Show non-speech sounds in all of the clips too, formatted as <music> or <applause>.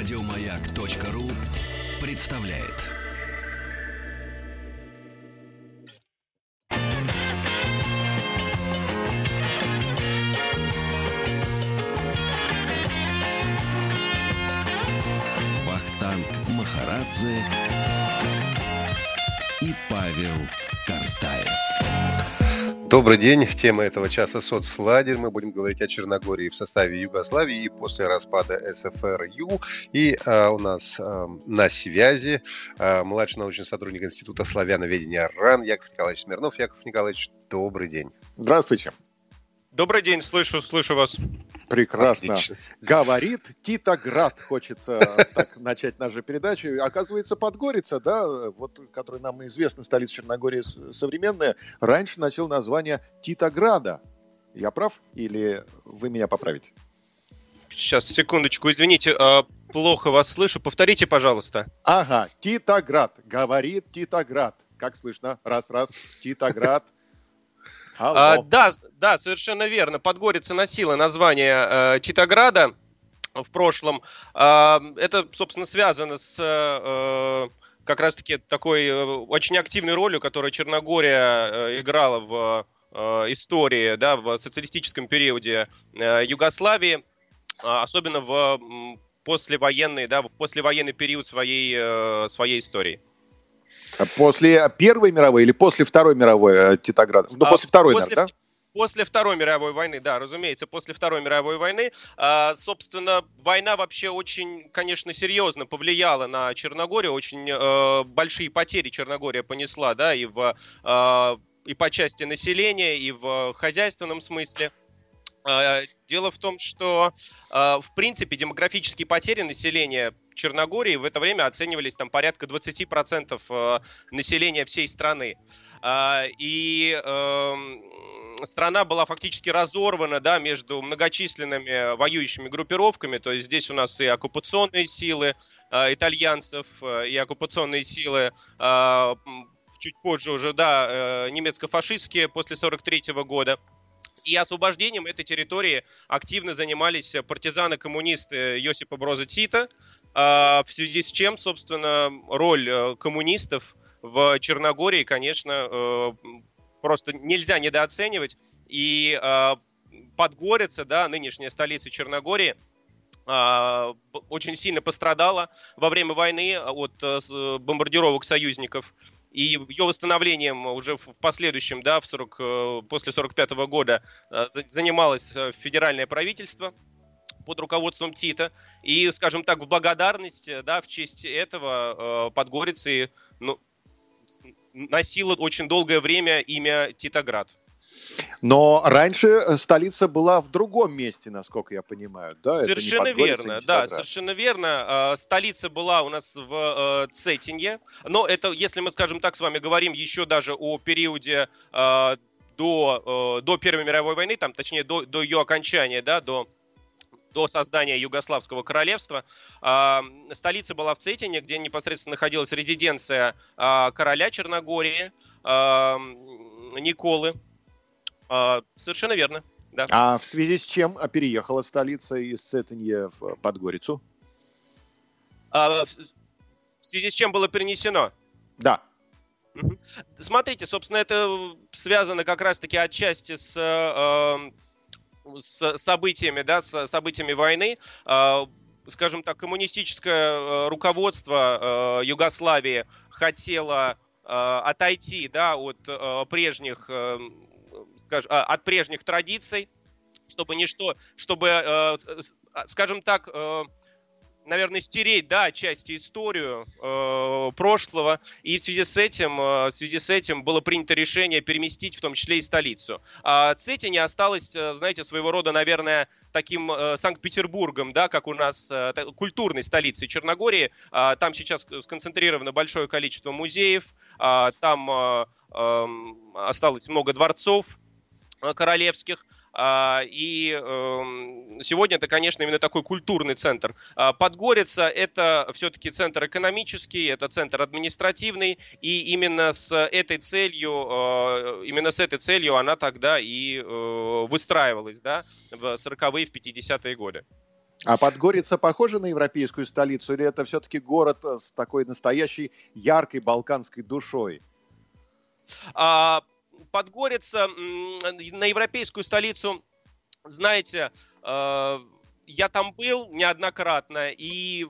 Радиомаяк.ру представляет. Вахтанг Махарадзе и Павел. Добрый день. Тема этого часа соцлагерь. Мы будем говорить о Черногории в составе Югославии и после распада СФРЮ. И а, у нас а, на связи а, младший научный сотрудник Института славяноведения РАН Яков Николаевич Смирнов. Яков Николаевич, добрый день. Здравствуйте. Добрый день, слышу, слышу вас. Прекрасно. Отлично. Говорит Титоград. Хочется <laughs> так начать нашу передачу. Оказывается, Подгорица, да, вот, которая нам известна, столица Черногории современная, раньше носил название Титограда. Я прав или вы меня поправите? Сейчас, секундочку, извините, а, плохо вас слышу. Повторите, пожалуйста. Ага, Титоград. Говорит Титоград. Как слышно? Раз-раз. Титоград. А, да, да, совершенно верно. Подгорица носила название э, Титограда в прошлом. Э, это, собственно, связано с э, как раз-таки такой э, очень активной ролью, которую Черногория э, играла в э, истории, да, в социалистическом периоде э, Югославии, а, особенно в послевоенный, да, в послевоенный период своей, э, своей истории. После Первой мировой или после Второй мировой э, Титоград? Ну, а, после Второй, после, наверное, да? После Второй мировой войны, да, разумеется, после Второй мировой войны. А, собственно, война вообще очень, конечно, серьезно повлияла на Черногорию, очень э, большие потери Черногория понесла, да, и в э, и по части населения, и в хозяйственном смысле. А, дело в том, что, в принципе, демографические потери населения Черногории в это время оценивались там порядка 20% э, населения всей страны. А, и эм, страна была фактически разорвана да, между многочисленными воюющими группировками. То есть здесь у нас и оккупационные силы э, итальянцев, э, и оккупационные силы чуть позже уже, да, немецко-фашистские после 43 года. И освобождением этой территории активно занимались партизаны-коммунисты Йосипа Броза Тита, в связи с чем, собственно, роль э, коммунистов в Черногории, конечно, э, просто нельзя недооценивать. И а, Подгорица, да, нынешняя столица Черногории, а, очень сильно пострадала во время войны от э, бомбардировок союзников. И ее восстановлением уже в последующем, да, в 40, после 45 года занималось федеральное правительство под руководством Тита. И, скажем так, в благодарность, э, да, в честь этого э, Подгорицей ну, носила очень долгое время имя Титоград. Но раньше э, столица была в другом месте, насколько я понимаю, да? Совершенно верно, да, совершенно верно. Столица была у нас в Цетинье, но это, если мы, скажем так, с вами говорим еще даже о периоде до, до Первой мировой войны, там, точнее, до, до ее окончания, да, до до создания Югославского королевства. А, столица была в Цетине, где непосредственно находилась резиденция а, короля Черногории а, Николы. Совершенно верно. Да. А в связи с чем переехала столица из Цетинья в Подгорицу? А, в связи с чем было перенесено? Да. Смотрите, собственно, это связано как раз-таки отчасти с с событиями, да, с событиями войны, а, скажем так, коммунистическое э, руководство э, Югославии хотело э, отойти, да, от прежних, скажем, а, от прежних традиций, чтобы ничто, чтобы, скажем так, наверное, стереть, да, часть историю э, прошлого, и в связи с этим, э, в связи с этим было принято решение переместить, в том числе и столицу. А Цетине осталось, э, знаете, своего рода, наверное, таким э, Санкт-Петербургом, да, как у нас э, культурной столицей Черногории. Э, там сейчас сконцентрировано большое количество музеев, э, там э, э, осталось много дворцов э, королевских. А, и эм, сегодня это, конечно, именно такой культурный центр. А, Подгорица – это все-таки центр экономический, это центр административный, и именно с этой целью, э, именно с этой целью она тогда и э, выстраивалась, да, в 40-е, в 50-е годы. А Подгорица похожа на европейскую столицу или это все-таки город с такой настоящей яркой балканской душой? А, Подгорица на европейскую столицу, знаете, а, я там был неоднократно, и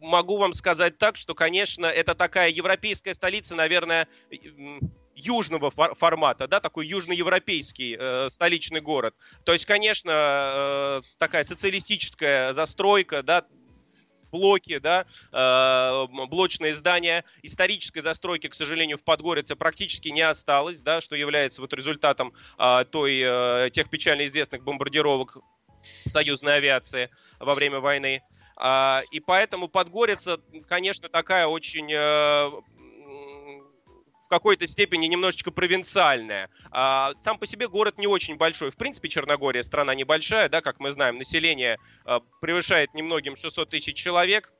могу вам сказать так, что, конечно, это такая европейская столица, наверное, южного формата, да, такой южноевропейский э, столичный город. То есть, конечно, э, такая социалистическая застройка, да, блоки, да, э, блочные здания. Исторической застройки, к сожалению, в Подгорице практически не осталось, да, что является вот результатом э, той, э, тех печально известных бомбардировок союзной авиации во время войны. Э, и поэтому Подгорица, конечно, такая очень э, какой-то степени немножечко провинциальная. А, сам по себе город не очень большой. В принципе, Черногория страна небольшая, да, как мы знаем, население а, превышает немногим 600 тысяч человек.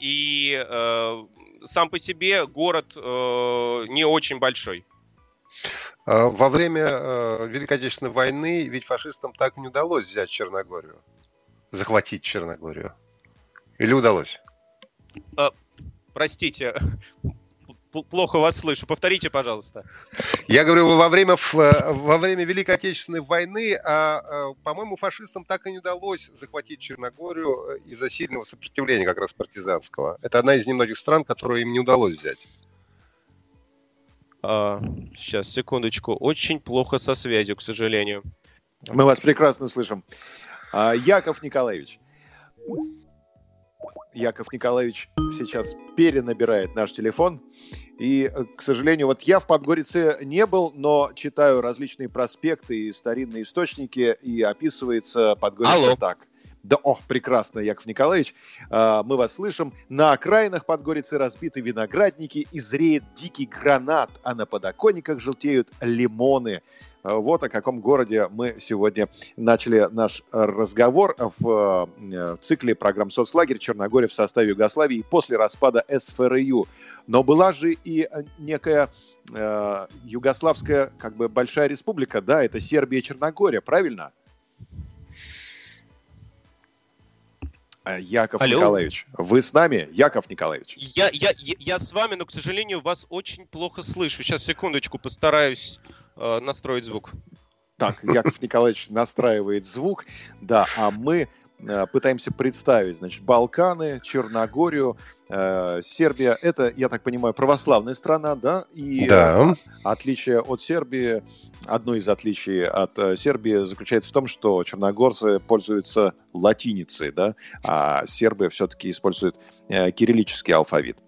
И э, сам по себе город э, не очень большой. А, во время э, Великой Отечественной войны ведь фашистам так не удалось взять Черногорию, захватить Черногорию. Или удалось? Э, простите, плохо вас слышу. Повторите, пожалуйста. Я говорю, во время, э, во время Великой Отечественной войны, а, а, по-моему, фашистам так и не удалось захватить Черногорию э, из-за сильного сопротивления как раз партизанского. Это одна из немногих стран, которую им не удалось взять. А, сейчас, секундочку. Очень плохо со связью, к сожалению. Мы вас прекрасно слышим. А, Яков Николаевич, Яков Николаевич сейчас перенабирает наш телефон. И, э, к сожалению, вот я в Подгорице не был, но читаю различные проспекты и старинные источники, и описывается Подгорица Алло. так. Да, о, прекрасно, Яков Николаевич, а, мы вас слышим. На окраинах Подгорицы разбиты виноградники, и зреет дикий гранат, а на подоконниках желтеют лимоны. А, вот о каком городе мы сегодня начали наш разговор в э, цикле программ «Соцлагерь. Черногория в составе Югославии» после распада СФРЮ. Но была же и э, некая э, югославская как бы большая республика, да, это Сербия и Черногория, правильно? Э, Яков Алло. Николаевич, вы с нами, Яков Николаевич? Я, я, я, я с вами, но, к сожалению, вас очень плохо слышу. Сейчас, секундочку, постараюсь э, настроить звук. Так, Яков Николаевич настраивает звук, да, а мы э, пытаемся представить, значит, Балканы, Черногорию, э, Сербия. Это, я так понимаю, православная страна, да? И да. отличие от Сербии одно из отличий от э, Сербии заключается в том, что черногорцы пользуются латиницей, да, а сербы все-таки используют э, кириллический алфавит.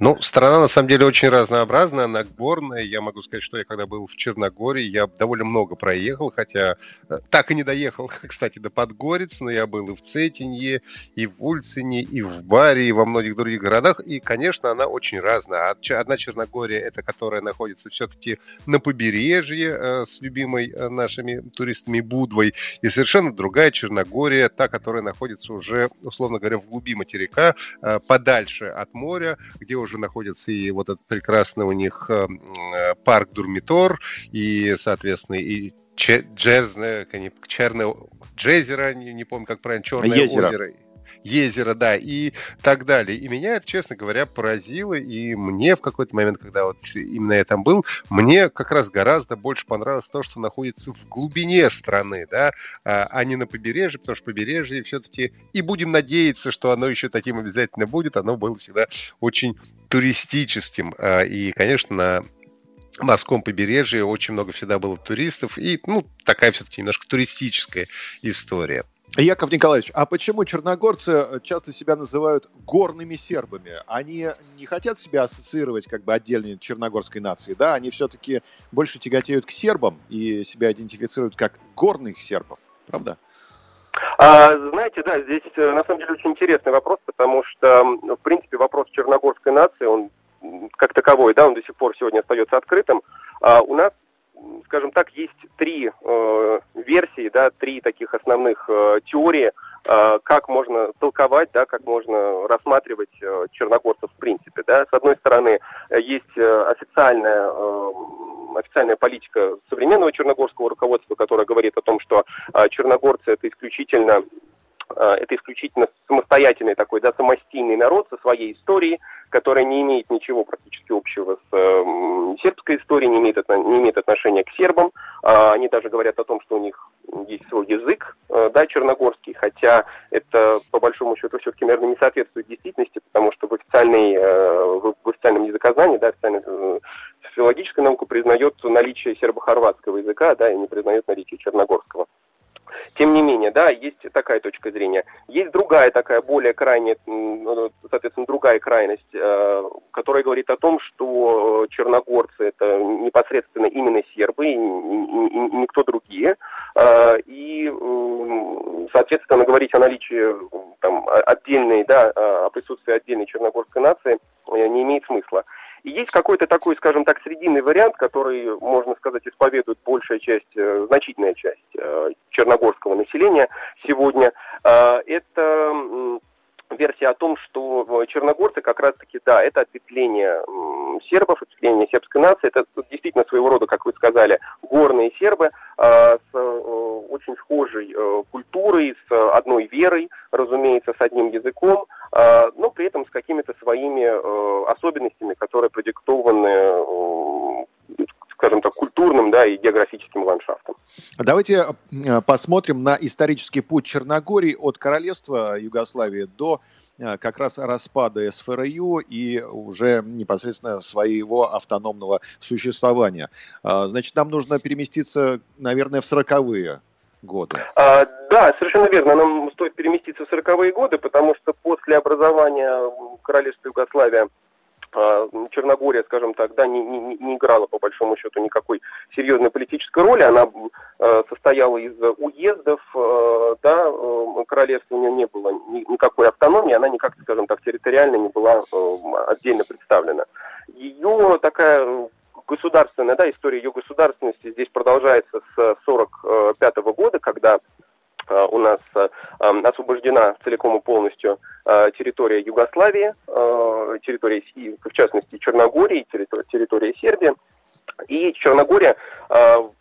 Ну, страна на самом деле очень разнообразная, она горная. Я могу сказать, что я когда был в Черногории, я довольно много проехал, хотя э, так и не доехал, <laughs> кстати, до Подгорец, но я был и в Цетинье, и в Ульцине, и в Баре, и во многих других городах. И, конечно, она очень разная. Одна Черногория, это которая находится все-таки на побережье э, с любимой э, нашими туристами Будвой, и совершенно другая Черногория, та, которая находится уже, условно говоря, в глуби материка, подальше от моря, где уже находится и вот этот прекрасный у них э, э, парк Дурмитор, и, соответственно, и Джезне, Черное Джезера, не, не помню, как правильно, Черное озеро. озеро. Езеро, да, и так далее. И меня это, честно говоря, поразило, и мне в какой-то момент, когда вот именно я там был, мне как раз гораздо больше понравилось то, что находится в глубине страны, да, а, а не на побережье, потому что побережье все-таки, и будем надеяться, что оно еще таким обязательно будет, оно было всегда очень туристическим, а, и, конечно, морском побережье очень много всегда было туристов, и, ну, такая все-таки немножко туристическая история. Яков Николаевич, а почему черногорцы э, часто себя называют горными сербами? Они не хотят себя ассоциировать как бы отдельной черногорской нацией, да? Они все-таки больше тяготеют к сербам и себя идентифицируют как горных сербов, правда? А, знаете, да, здесь э, на самом деле очень интересный вопрос, потому что, в принципе, вопрос черногорской нации, он как таковой, да, он до сих пор сегодня остается открытым. А у нас скажем так, есть три э, версии, да, три таких основных э, теории, э, как можно толковать, да, как можно рассматривать э, черногорцев в принципе. Да. С одной стороны, есть э, официальная, э, официальная политика современного черногорского руководства, которая говорит о том, что черногорцы это исключительно это исключительно самостоятельный такой, да, самостийный народ со своей историей, которая не имеет ничего практически общего с э, сербской историей, не имеет, не имеет отношения к сербам. Э, они даже говорят о том, что у них есть свой язык, э, да, черногорский, хотя это, по большому счету, все-таки, наверное, не соответствует действительности, потому что в, официальной, э, в, в официальном языкознании, да, официальной э, филологическая наука признает наличие сербо-хорватского языка, да, и не признает наличие черногорского. Тем не менее, да, есть такая точка зрения. Есть другая такая, более крайняя, ну, соответственно, другая крайность, э, которая говорит о том, что черногорцы это непосредственно именно сербы и никто другие. Э, и, соответственно, говорить о наличии там, отдельной, да, о присутствии отдельной черногорской нации э, не имеет смысла. И есть какой-то такой, скажем так, срединный вариант, который, можно сказать, исповедует большая часть, э, значительная часть э, черногорского населения сегодня. Э, это версия о том, что черногорцы как раз-таки, да, это ответвление сербов, ответвление сербской нации, это действительно своего рода, как вы сказали, горные сербы с очень схожей культурой, с одной верой, разумеется, с одним языком, но при этом с какими-то своими особенностями, которые продиктованы скажем так, культурным да, и географическим ландшафтом. Давайте э, посмотрим на исторический путь Черногории от королевства Югославии до э, как раз распада СФРЮ и уже непосредственно своего автономного существования. Значит, нам нужно переместиться, наверное, в сороковые годы. А, да, совершенно верно. Нам стоит переместиться в сороковые годы, потому что после образования королевства Югославия Черногория, скажем так, да, не, не, не играла по большому счету никакой серьезной политической роли. Она э, состояла из уездов, э, да, королевства у нее не было ни, никакой автономии, она никак, скажем так, территориально не была отдельно представлена. Ее такая государственная, да, история ее государственности здесь продолжается с 1945 года, когда у нас э, освобождена целиком и полностью э, территория Югославии, территория, в частности, Черногории, территория Сербии. И Черногория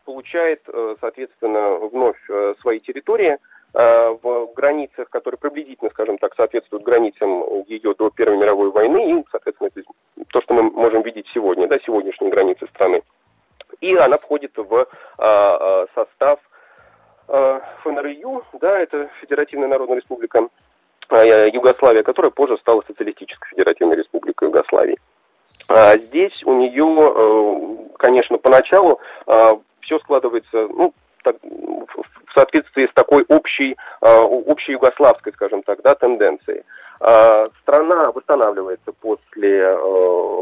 получает, соответственно, вновь свои территории в границах, которые приблизительно, скажем так, соответствуют границам ее до Первой мировой войны и, соответственно, то, что мы можем видеть сегодня, да, сегодняшние границы страны. И она входит в состав Э, ФНРЮ, да, это Федеративная Народная Республика э, Югославия, которая позже стала Социалистической Федеративной Республикой Югославии. А здесь у нее, э, конечно, поначалу все складывается, ну, так, в соответствии с такой общей, общей югославской, скажем так, да, тенденцией. Страна восстанавливается после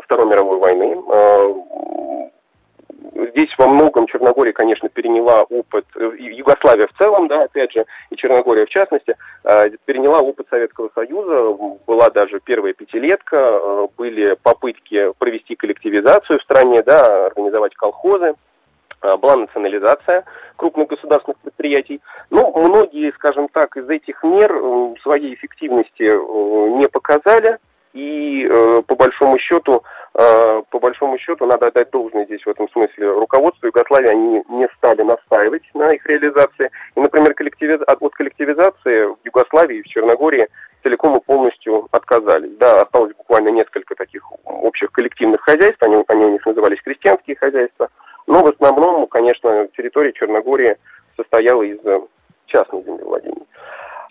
Второй мировой войны здесь во многом Черногория, конечно, переняла опыт, э, Югославия в целом, да, опять же, и Черногория в частности, э, переняла опыт Советского Союза, была даже первая пятилетка, э, были попытки провести коллективизацию в стране, да, организовать колхозы, была национализация крупных государственных предприятий. Но многие, скажем так, из этих мер своей эффективности не показали, и по большому счету по большому счету, надо отдать должное здесь в этом смысле руководству Югославии, они не стали настаивать на их реализации. И, например, коллективиз... от коллективизации в Югославии и в Черногории целиком и полностью отказались. Да, осталось буквально несколько таких общих коллективных хозяйств, они, они у них назывались крестьянские хозяйства, но в основном, конечно, территория Черногории состояла из частных землевладений.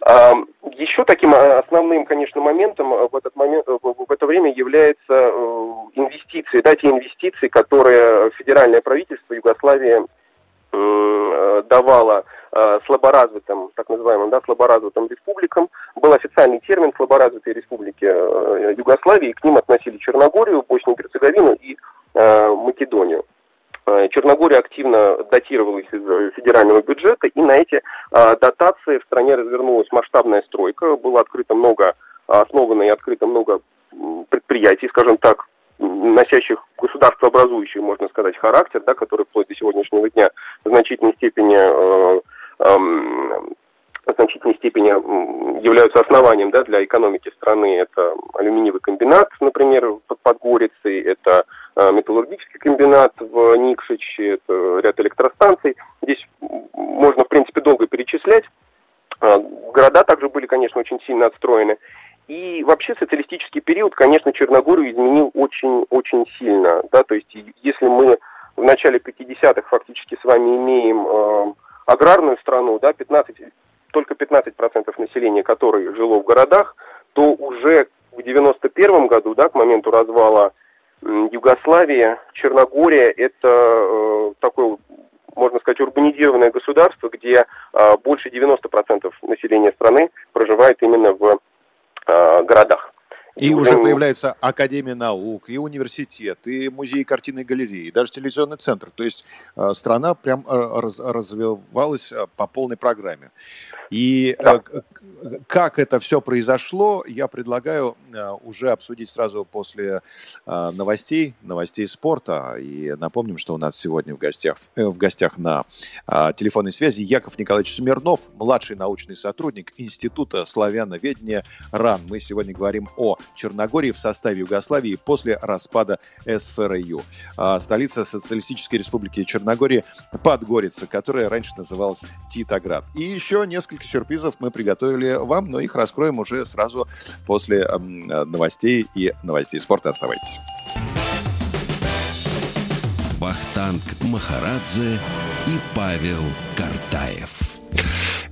Еще таким а, основным, конечно, моментом в, этот момент, в это время является э, инвестиции, да, те инвестиции, которые федеральное правительство Югославии давало э, слаборазвитым, так называемым, да, слаборазвитым республикам. Был официальный термин слаборазвитые республики э, Югославии, к ним относили Черногорию, Боснию и Герцеговину и Македонию. Э, Черногория активно датировалась из э, федерального бюджета, и на эти э, дотации в стране развернулась масштабная стройка, было открыто много, основано и открыто много предприятий, скажем так, носящих государствообразующий, можно сказать, характер, да, который вплоть до сегодняшнего дня в значительной степени, э, э, в значительной степени являются основанием да, для экономики страны. Это алюминиевый комбинат, например, под Подгорицей, это металлургический комбинат в Никшиче, это ряд электростанций. Здесь можно, в принципе, долго перечислять. А, города также были, конечно, очень сильно отстроены. И вообще социалистический период, конечно, Черногорию изменил очень-очень сильно. Да? То есть если мы в начале 50-х фактически с вами имеем э, аграрную страну, да, 15, только 15% населения которой жило в городах, то уже в 91 году, да, к моменту развала Югославии, Черногория это э, такое, можно сказать, урбанизированное государство, где э, больше 90% населения страны проживает именно в э, городах. И уже появляется Академия наук, и университет, и музей картины и галереи, и даже телевизионный центр. То есть э, страна прям э, раз, развивалась э, по полной программе. И да. как это все произошло, я предлагаю уже обсудить сразу после новостей, новостей спорта. И напомним, что у нас сегодня в гостях, в гостях на телефонной связи Яков Николаевич Смирнов, младший научный сотрудник Института славяноведения РАН. Мы сегодня говорим о Черногории в составе Югославии после распада СФРЮ. А столица Социалистической Республики Черногория Подгорица, которая раньше называлась Титоград. И еще несколько сюрпризов мы приготовили вам, но их раскроем уже сразу после новостей и новостей спорта. Оставайтесь. Бахтанг Махарадзе и Павел Картаев.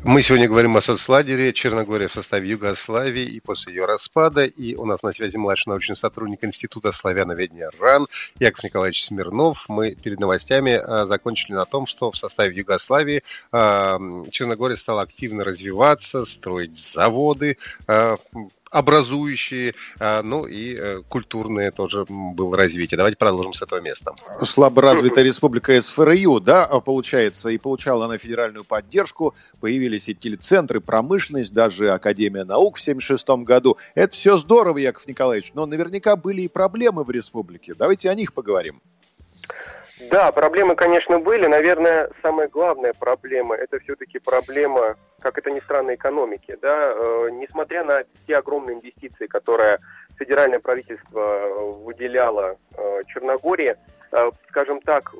Мы сегодня говорим о соцлагере Черногория в составе Югославии и после ее распада. И у нас на связи младший научный сотрудник Института славяноведения РАН Яков Николаевич Смирнов. Мы перед новостями а, закончили на том, что в составе Югославии а, Черногория стала активно развиваться, строить заводы, а, образующие, а, ну и э, культурные тоже было развитие. Давайте продолжим с этого места. Слабо развитая республика СФРЮ, да, получается, и получала она федеральную поддержку, появились и телецентры, промышленность, даже Академия наук в 1976 году. Это все здорово, Яков Николаевич, но наверняка были и проблемы в республике. Давайте о них поговорим. Да, проблемы, конечно, были. Наверное, самая главная проблема – это все-таки проблема, как это ни странно, экономики. Да? Э, несмотря на те огромные инвестиции, которые федеральное правительство э, выделяло э, Черногории, э, скажем так,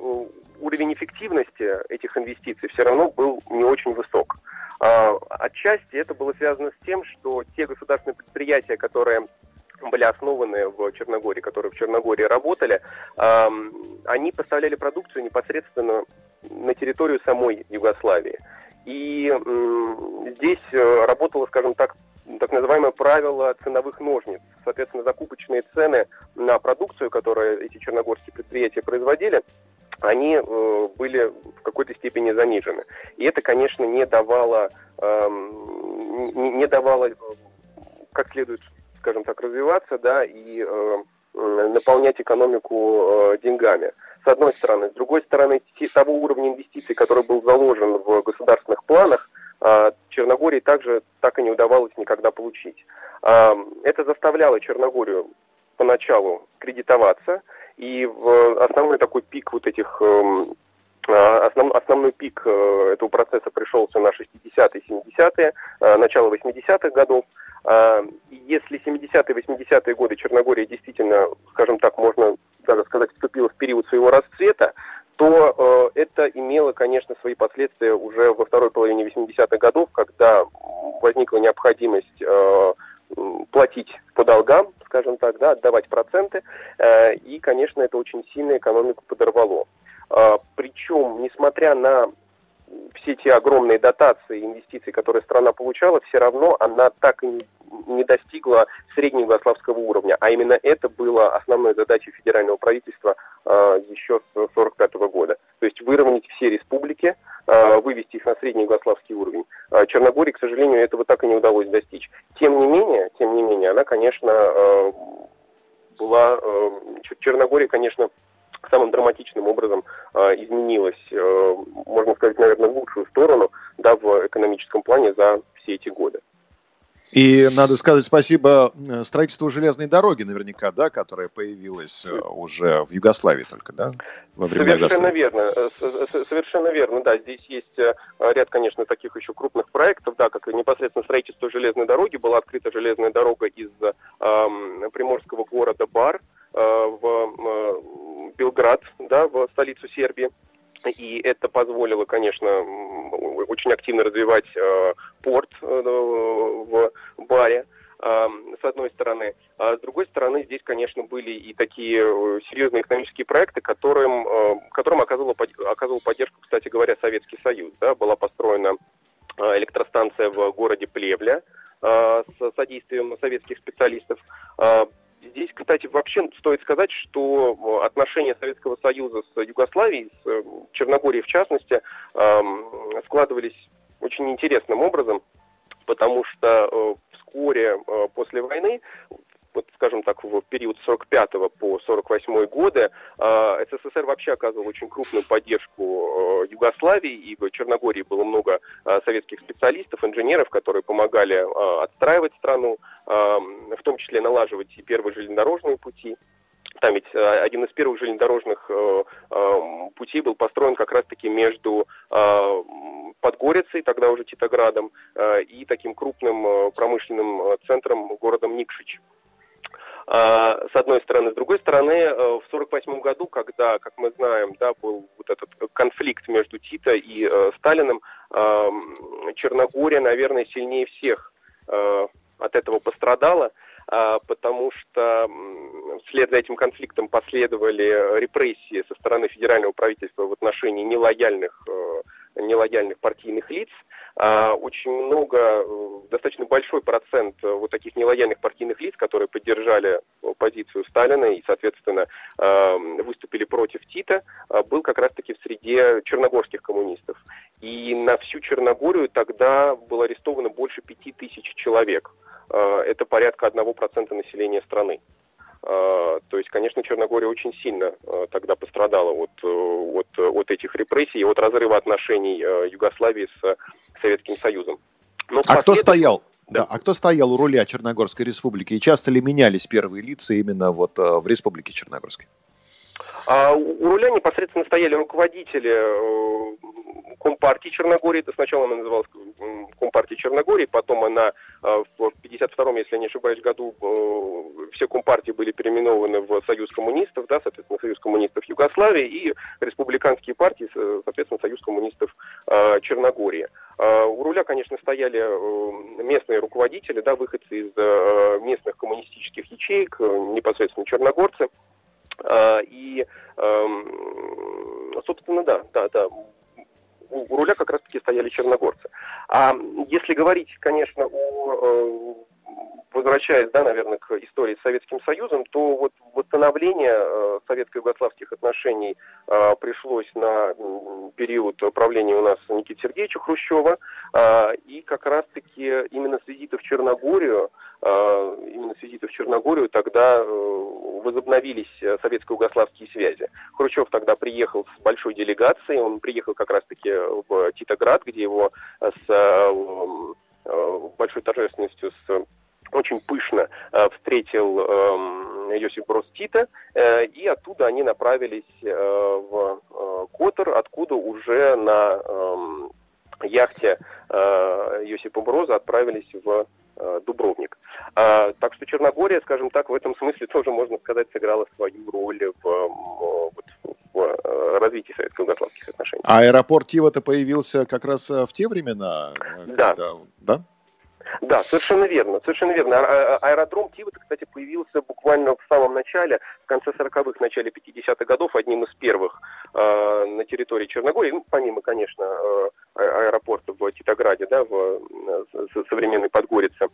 уровень эффективности этих инвестиций все равно был не очень высок. Э, отчасти это было связано с тем, что те государственные предприятия, которые были основаны в Черногории, которые в Черногории работали, они поставляли продукцию непосредственно на территорию самой Югославии. И здесь э, работало, скажем так, так называемое правило ценовых ножниц. Соответственно, закупочные цены на продукцию, которую эти черногорские предприятия производили, они э, были в какой-то степени занижены. И это, конечно, не давало, э, не, не давало как следует скажем так, развиваться, да, и э, наполнять экономику э, деньгами. С одной стороны. С другой стороны, того уровня инвестиций, который был заложен в государственных планах, э, Черногории также так и не удавалось никогда получить. Э, это заставляло Черногорию поначалу кредитоваться, и в основной такой пик вот этих эм, Основ, основной пик э, этого процесса пришелся на 60-е, 70-е, э, начало 80-х годов. А, если 70-е, 80-е годы Черногория действительно, скажем так, можно даже сказать, вступила в период своего расцвета, то э, это имело, конечно, свои последствия уже во второй половине 80-х годов, когда возникла необходимость э, платить по долгам, скажем так, да, отдавать проценты, э, и, конечно, это очень сильно экономику подорвало. Э, причем, несмотря на все те огромные дотации инвестиции, которые страна получала, все равно она так и не достигла среднего югославского уровня. А именно это было основной задачей федерального правительства э, еще с 1945 года. То есть выровнять все республики, э, вывести их на средний югославский уровень. Э, Черногории, к сожалению, этого так и не удалось достичь. Тем не менее, тем не менее, она, конечно, была... Черногория, конечно, самым драматичным образом э, изменилась, э, можно сказать, наверное, в лучшую сторону, да, в экономическом плане за все эти годы. И надо сказать спасибо э, строительству железной дороги наверняка, да, которая появилась э, уже в Югославии только, да? Во время совершенно верно, э, совершенно верно, да. Здесь есть ряд, конечно, таких еще крупных проектов, да, как непосредственно строительство железной дороги. Была открыта железная дорога из э, приморского города Бар э, в э, Белград, да, в столицу Сербии. И это позволило, конечно, очень активно развивать э, порт э, в баре э, с одной стороны. А с другой стороны, здесь, конечно, были и такие э, серьезные экономические проекты, которым, э, которым оказывал, оказывал поддержку, кстати говоря, Советский Союз. Да, была построена э, электростанция в городе Плевля с содействием советских специалистов. Вообще стоит сказать, что э, отношения Советского Союза с Югославией, с э, Черногорией в частности, эм, складывались очень интересным образом, потому что э, вскоре после войны вот, скажем так, в период с 45 по 48 годы СССР вообще оказывал очень крупную поддержку Югославии, и в Черногории было много советских специалистов, инженеров, которые помогали отстраивать страну, э, в том числе налаживать и первые железнодорожные пути. Там ведь э, один из первых железнодорожных э, э, путей был построен как раз-таки между Подгорицей, тогда уже Титоградом, и таким крупным промышленным центром городом Никшич. С одной стороны. С другой стороны, в 1948 году, когда, как мы знаем, да, был вот этот конфликт между Тито и э, Сталиным, э, Черногория, наверное, сильнее всех э, от этого пострадала, потому что вслед за этим конфликтом последовали репрессии со стороны федерального правительства в отношении нелояльных, э, нелояльных партийных лиц – а, очень много, э, достаточно большой процент э, вот таких нелояльных партийных лиц, которые поддержали позицию Сталина и, соответственно, выступили против Тита, был как раз-таки в среде черногорских коммунистов. И на всю Черногорию тогда было арестовано больше пяти тысяч человек. Это порядка одного процента населения страны. А, то есть, конечно, Черногория очень сильно а, тогда пострадала от, э, от, от этих репрессий, от разрыва отношений э, Югославии с Советским Союзом. Но а кто стоял? Да. А кто стоял у руля Черногорской республики? И часто ли менялись первые лица именно вот э, в республике Черногорской? А у руля непосредственно стояли руководители Компартии Черногории. Это сначала она называлась Компартией Черногории, потом она в 52-м, если я не ошибаюсь, году все компартии были переименованы в Союз коммунистов, да, соответственно, Союз коммунистов Югославии и республиканские партии, соответственно, Союз коммунистов э, Черногории. Э, у руля, конечно, стояли э, местные руководители, да, выходцы из э, местных коммунистических ячеек, э, непосредственно черногорцы. Э, и, э, собственно, да, да, да, у руля как раз-таки стояли черногорцы. А если говорить, конечно, о возвращаясь, да, наверное, к истории с Советским Союзом, то вот восстановление э, советско-югославских отношений э, пришлось на период правления у нас Никиты Сергеевича Хрущева, э, и как раз-таки именно с визита в Черногорию, э, именно с визита в Черногорию тогда э, возобновились советско-югославские связи. Хрущев тогда приехал с большой делегацией, он приехал как раз-таки в Титоград, где его с э, э большой торжественностью с очень пышно э, встретил э, Йосиф Брос э, и оттуда они направились э, в э, Котор, откуда уже на э, яхте э, Йосипа Броза отправились в э, Дубровник. А, так что Черногория, скажем так, в этом смысле <laughs> тоже, можно сказать, сыграла свою роль в, в, в э, развитии советско-югославских отношений. А аэропорт Тива-то появился как раз э, в те времена? Да. Когда... Да? Да, совершенно верно, совершенно верно. А, а, аэродром Тивот, кстати, появился буквально в самом начале, в конце 40-х, начале 50-х годов, одним из первых э, на территории Черногории, ну, помимо, конечно, э, аэропорта в Титограде, да, в э, современной Подгорице.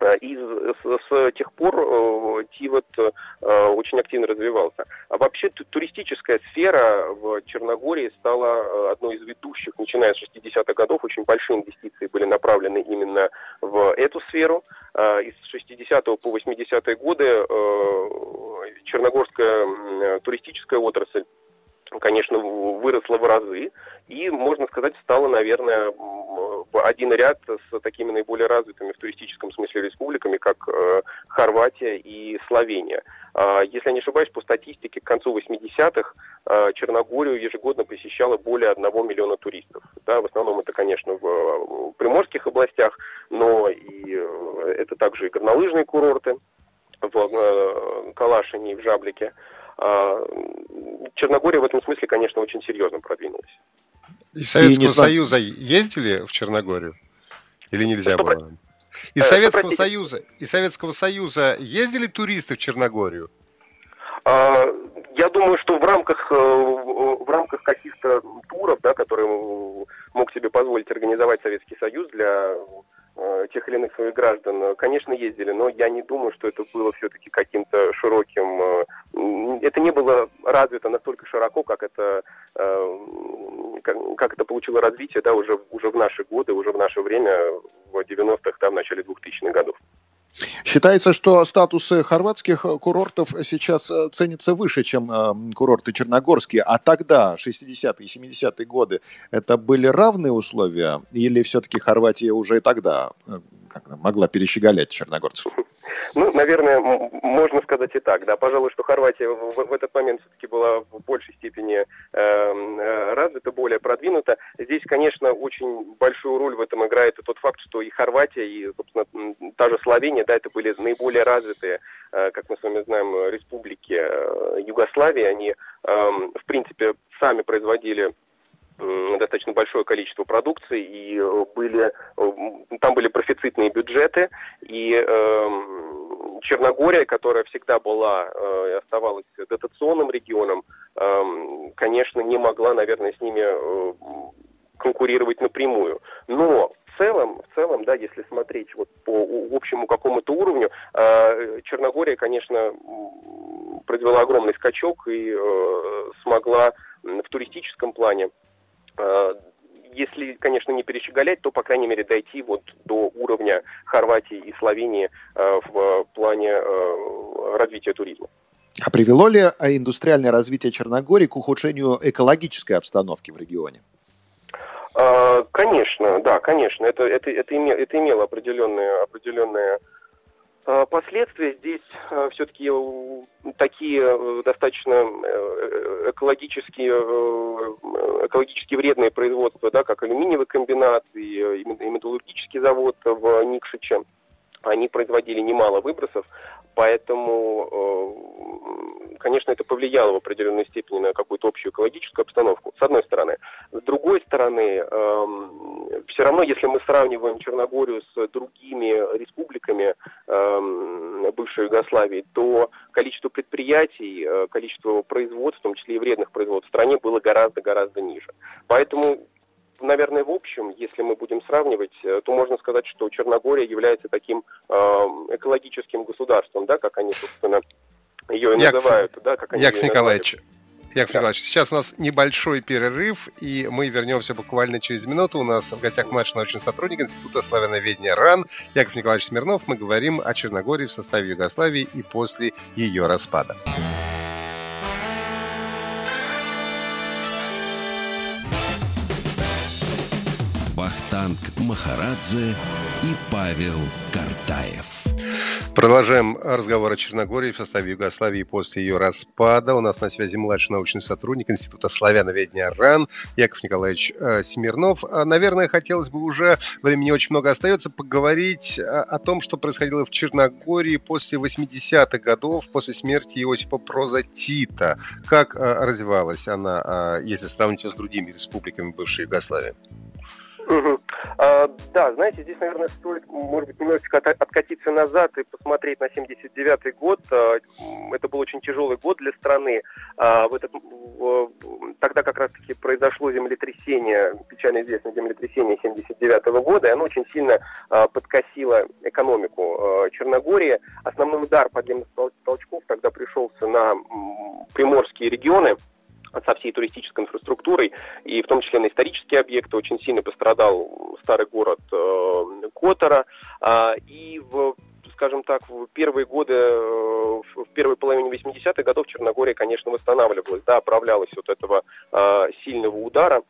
Э, и с, тех пор э, Тивот э, очень активно развивался. А вообще туристическая сфера в Черногории стала одной из ведущих, начиная с 60-х годов. Очень большие инвестиции были направлены именно в эту сферу. Из 60 по 80-е годы черногорская туристическая отрасль конечно, выросла в разы и, можно сказать, стала, наверное, один ряд с такими наиболее развитыми в туристическом смысле республиками, как Хорватия и Словения. Если я не ошибаюсь, по статистике к концу 80-х Черногорию ежегодно посещало более 1 миллиона туристов. Да, в основном это, конечно, в приморских областях, но и это также и горнолыжные курорты в Калашине и в Жаблике. Черногория в этом смысле, конечно, очень серьезно продвинулась. Из Советского и Союза ездили в Черногорию? Или нельзя что было? Из э, Советского Союза, из Советского Союза ездили туристы в Черногорию? А, я думаю, что в рамках, э, в рамках каких-то туров, да, которые мог себе позволить организовать Советский Союз для тех или иных своих граждан, э, конечно, ездили, но я не думаю, что это было все-таки каким-то широким... Э, это не было развито настолько широко, как это, как это получило развитие да, уже, уже в наши годы, уже в наше время, в 90-х, там, в начале 2000-х годов. Считается, что статус хорватских курортов сейчас э, ценится выше, чем э, курорты черногорские. А тогда, 60-е и 70-е годы, это были равные условия? Или все-таки Хорватия уже и тогда э, могла перещеголять черногорцев? Ну, наверное, можно сказать и так, да. Пожалуй, что Хорватия в, в этот момент все-таки была в большей степени эм, э, развита, более продвинута. Здесь, конечно, очень большую роль в этом играет и тот факт, что и Хорватия, и, собственно, та же Словения, да, это были наиболее развитые, э, как мы с вами знаем, республики э, Югославии. Они, э, в принципе, сами производили достаточно большое количество продукции, и э, были, э, там были профицитные бюджеты, и э, Черногория, которая всегда была э, и оставалась дотационным регионом, э, конечно, не могла, наверное, с ними э, конкурировать напрямую. Но в целом, в целом, да, если смотреть вот по общему какому-то уровню, э, Черногория, конечно, произвела огромный скачок и смогла в туристическом плане если, конечно, не перещеголять, то, по крайней мере, дойти вот до уровня Хорватии и Словении э, в плане э, развития туризма. А привело ли индустриальное развитие Черногории к ухудшению экологической обстановки в регионе? Конечно, да, конечно. Это, это, это, имело, это имело определенные, определенные последствия здесь а, все-таки такие э, достаточно э, экологически, э, экологически вредные производства, да, как алюминиевый комбинат и металлургический завод в Никшиче. Они производили немало выбросов, поэтому конечно, это повлияло в определенной степени на какую-то общую экологическую обстановку, с одной стороны. С другой стороны, эм, все равно, если мы сравниваем Черногорию с другими республиками эм, бывшей Югославии, то количество предприятий, э, количество производств, в том числе и вредных производств в стране было гораздо-гораздо ниже. Поэтому наверное, в общем, если мы будем сравнивать, э, то можно сказать, что Черногория является таким э, экологическим государством, да, как они, собственно, ее и Яков, называют, да, как они Яков Николаевич, называют. Яков да. Николаевич, сейчас у нас небольшой перерыв, и мы вернемся буквально через минуту. У нас в гостях младший научный сотрудник Института славяноведения РАН Яков Николаевич Смирнов. Мы говорим о Черногории в составе Югославии и после ее распада. Вахтанг Махарадзе и Павел Картаев. Продолжаем разговор о Черногории в составе Югославии после ее распада. У нас на связи младший научный сотрудник Института славяноведения РАН Яков Николаевич э, Смирнов. А, наверное, хотелось бы уже, времени очень много остается, поговорить э, о том, что происходило в Черногории после 80-х годов, после смерти Иосипа Проза Тита. Как э, развивалась она, если сравнить ее с другими республиками бывшей Югославии? А, да, знаете, здесь, наверное, стоит, может быть, немножечко откатиться назад и посмотреть на 79-й год. А, это был очень тяжелый год для страны. А, в этот, в, тогда как раз-таки произошло землетрясение, печально известное землетрясение 79-го года, и оно очень сильно а, подкосило экономику а, Черногории. Основной удар подъемных толчков тогда пришелся на приморские регионы, со всей туристической инфраструктурой, и в том числе на исторические объекты. Очень сильно пострадал старый город э, Котора. Э, и в скажем так, в первые годы, э, в первой половине 80-х годов Черногория, конечно, восстанавливалась, да, оправлялась от этого э, сильного удара.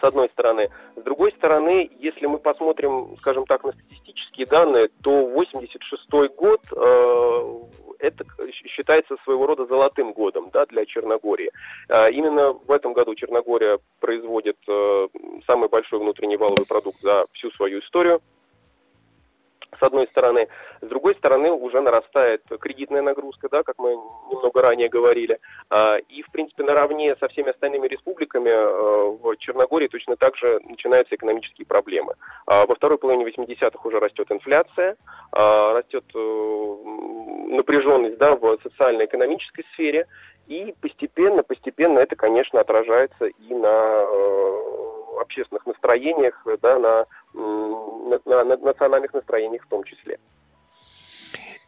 с одной стороны. С другой стороны, если мы посмотрим, скажем так, на статистические данные, то 86 год э, это считается своего рода золотым годом да, для Черногории. Э, именно в этом году Черногория производит э, самый большой внутренний валовый продукт за всю свою историю с одной стороны. С другой стороны, уже нарастает кредитная нагрузка, да, как мы немного ранее говорили. А, и, в принципе, наравне со всеми остальными республиками а, в Черногории точно так же начинаются экономические проблемы. А, во второй половине 80-х уже растет инфляция, растет э, напряженность да, в социально-экономической сфере. И постепенно, постепенно это, конечно, отражается и на э, общественных настроениях, да, на на, на национальных настроениях в том числе.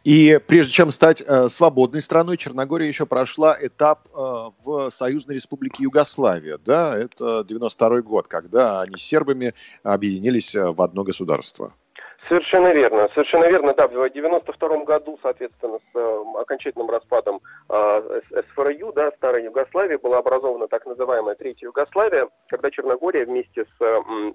И прежде чем стать э, свободной страной, Черногория еще прошла этап э, в Союзной Республике Югославия. Да, это 92 год, когда они с сербами объединились э, в одно государство. Совершенно верно, совершенно верно, да. В 92 году, соответственно, с э, окончательным распадом э, СФРЮ, да, Старой Югославии, была образована так называемая Третья Югославия, когда Черногория вместе с э,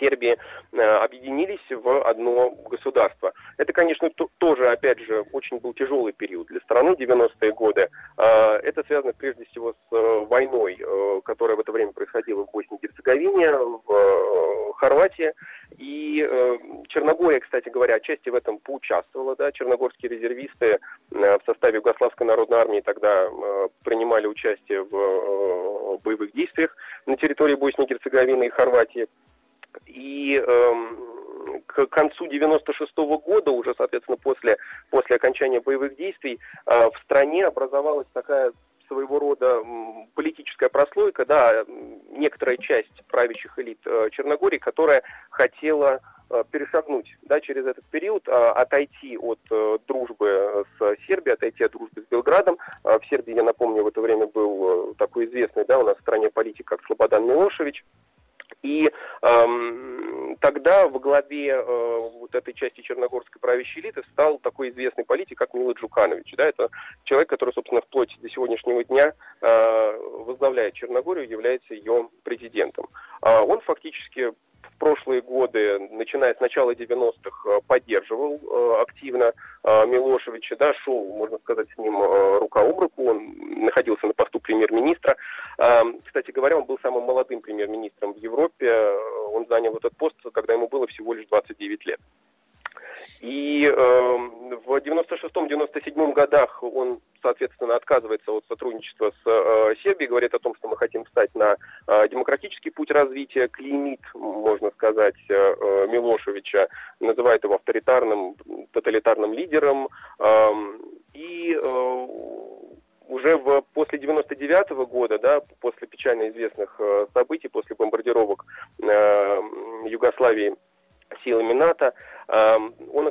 Сербии э, объединились в одно государство. Это, конечно, тоже, опять же, очень был тяжелый период для страны, 90-е годы. Э, это связано прежде всего с э, войной, которая в это время происходила в Боснии и Герцеговине, в Хорватии. И Черногория, кстати говоря, отчасти в этом поучаствовала. Да? Черногорские резервисты в составе Югославской народной армии тогда принимали участие в боевых действиях на территории Боснии и Герцеговины и Хорватии. И эм, к концу 96 -го года, уже, соответственно, после, после окончания боевых действий, э, в стране образовалась такая своего рода политическая прослойка, да, некоторая часть правящих элит э, Черногории, которая хотела э, перешагнуть да, через этот период, отойти от дружбы с Сербией, отойти от дружбы с Белградом. В Сербии, я напомню, в это время был такой известный да, у нас в стране политик, как Слободан Милошевич. И эм, тогда в главе э, вот этой части черногорской правящей элиты стал такой известный политик, как Мила Джуканович. Да, это человек, который, собственно, вплоть до сегодняшнего дня э, возглавляет Черногорию, является ее президентом. Э, он фактически прошлые годы, начиная с начала 90-х, э, поддерживал э, активно э, Милошевича, да, шел, можно сказать, с ним рука об руку, он находился на посту премьер-министра. Кстати говоря, он был самым молодым премьер-министром в Европе, он занял этот пост, когда ему было всего лишь 29 лет. И э, в 96-97 годах он, соответственно, отказывается от сотрудничества с э, Сербией, говорит о том, что мы хотим встать на э, демократический путь развития, клеймит, можно сказать, э, э Милошевича, называет его авторитарным, тоталитарным лидером. Э, и э, уже в, после 99 -го года, да, после печально известных э, событий, после бомбардировок э, Югославии силами НАТО, он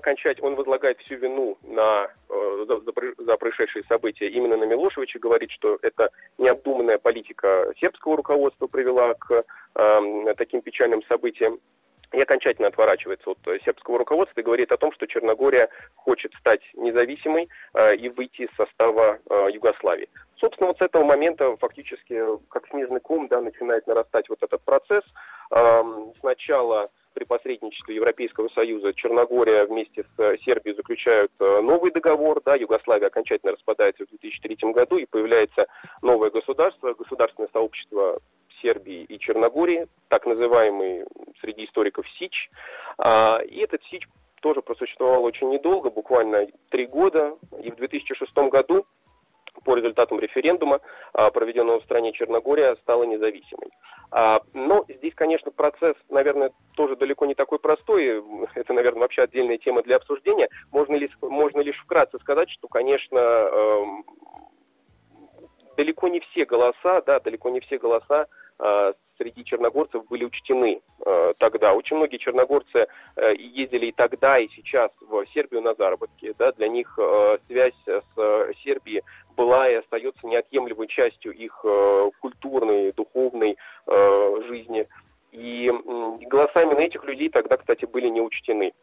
окончательно, он возлагает всю вину на, э, за, за происшедшие события именно на Милошевича, говорит, что это необдуманная политика сербского руководства привела к э, таким печальным событиям и окончательно отворачивается от сербского руководства и говорит о том, что Черногория хочет стать независимой э, и выйти из состава э, Югославии. Собственно, вот с этого момента фактически, как снежный ком, да, начинает нарастать вот этот процесс. Э, сначала при посредничестве Европейского Союза Черногория вместе с э, Сербией заключают э, новый договор, да, Югославия окончательно распадается в 2003 году и появляется новое государство, государственное сообщество Сербии и Черногории, так называемый среди историков СИЧ. А, и этот СИЧ тоже просуществовал очень недолго, буквально три года, и в 2006 году по результатам референдума, а, проведенного в стране Черногория, стала независимой. А, но конечно, процесс, наверное, тоже далеко не такой простой. Это, наверное, вообще отдельная тема для обсуждения. Можно лишь, можно лишь вкратце сказать, что, конечно, эм, далеко не все голоса, да, далеко не все голоса э, среди черногорцев были учтены э, тогда. Очень многие черногорцы э, ездили и тогда, и сейчас в Сербию на заработки. Да, для них э, связь с э, Сербией была и остается неотъемлемой частью их э, культурной, духовной э, жизни. И э, голоса именно этих людей тогда, кстати, были не учтены,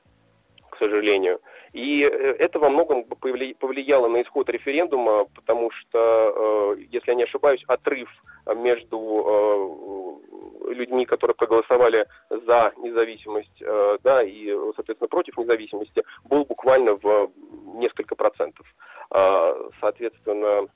к сожалению. И это во многом повлияло на исход референдума, потому что, если я не ошибаюсь, отрыв между людьми, которые проголосовали за независимость, да, и, соответственно, против независимости, был буквально в несколько процентов. Соответственно, Э,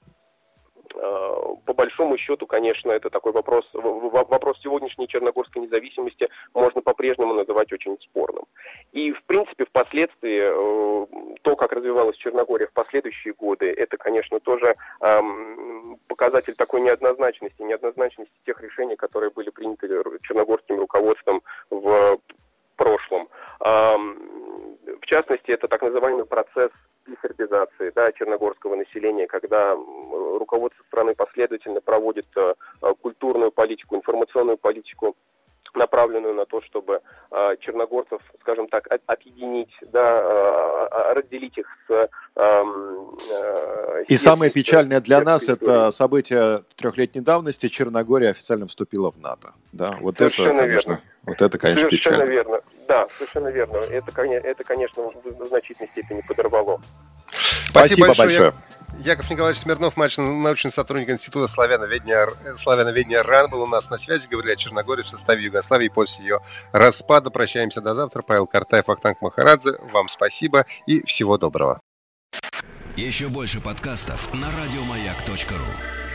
по большому счету, конечно, это такой вопрос, вопрос сегодняшней черногорской независимости можно по-прежнему называть очень спорным. И, в принципе, впоследствии э, то, как развивалась Черногория в последующие годы, это, конечно, тоже эм, показатель такой неоднозначности, неоднозначности тех решений, которые были приняты черногорским руководством в прошлом. Эм, в частности, это так называемый процесс десертизации да, черногорского населения, когда руководство страны последовательно проводит э, культурную политику, информационную политику, направленную на то, чтобы э, черногорцев, скажем так, от, объединить, да, э, разделить их с... Э, э, И самое печальное для нас это событие трехлетней давности. Черногория официально вступила в НАТО. Да, вот совершенно это, конечно, верно. вот это, конечно, совершенно печально. верно. Да, совершенно верно. Это, это, конечно, в значительной степени подорвало. Спасибо, Спасибо большое. большое. Яков Николаевич Смирнов, научный сотрудник Института славяноведения, славяноведения РАН, был у нас на связи. Говорили о Черногории в составе Югославии после ее распада. Прощаемся до завтра. Павел Картаев, Ахтанг Махарадзе. Вам спасибо и всего доброго. Еще больше подкастов на радиомаяк.ру